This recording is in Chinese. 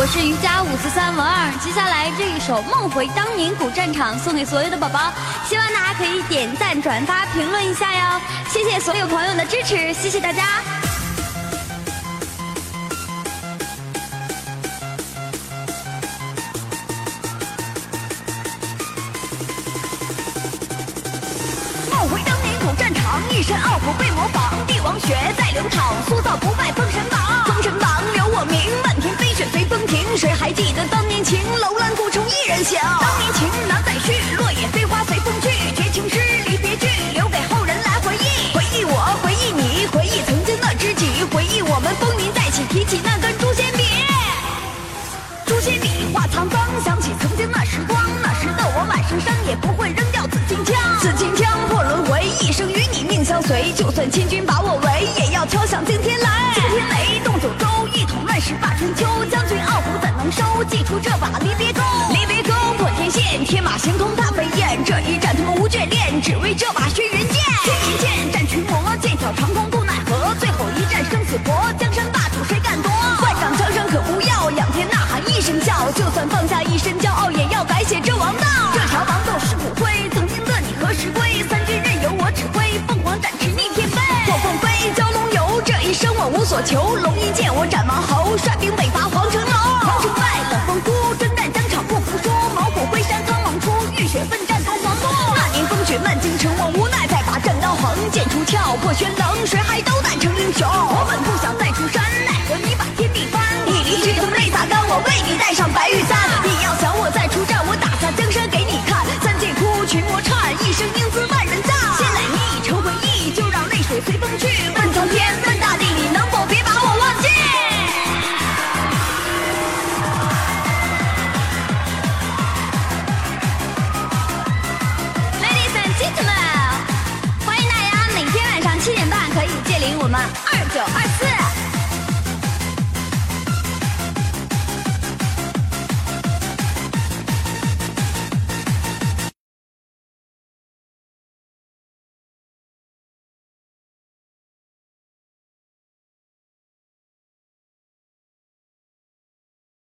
我是瑜伽五四三文二。接下来这一首《梦回当年古战场》送给所有的宝宝，希望大家可以点赞、转发、评论一下哟。谢谢所有朋友的支持，谢谢大家。梦回当年古战场，一身傲骨被模仿，帝王血在流淌，塑造不败楼兰古城一人响。当年情难再续，落叶飞花随风去。绝情诗，离别句，留给后人来回忆。回忆我，回忆你，回忆曾经的知己，回忆我们风云再起，提起那根诛仙笔。诛仙笔画沧桑，想起曾经那时光，那时的我满身伤，也不会扔掉紫金枪。紫金枪破轮回，一生与你命相随。就算千军把我围，也收？祭出这把离别钩。离别钩破天线，天马行空踏飞燕。这一战他们无眷恋，只为这把轩辕剑。轩辕剑战群魔，剑挑长空渡奈何。最后一战生死搏，江山霸主谁敢夺？万丈江山可不要，仰天呐喊一声笑。就算放下一身骄傲，也要改写这王道。这条王道是骨灰，曾经的你何时归？三军任由我指挥，凤凰展翅逆天飞。破凤飞，蛟龙游，这一生我无所求。龙吟剑我斩王侯，率兵剑出鞘破玄棱，谁还斗胆成英雄？我本不想再出山，奈何你把天地翻。你离去，疼泪洒干，我为你戴上白玉。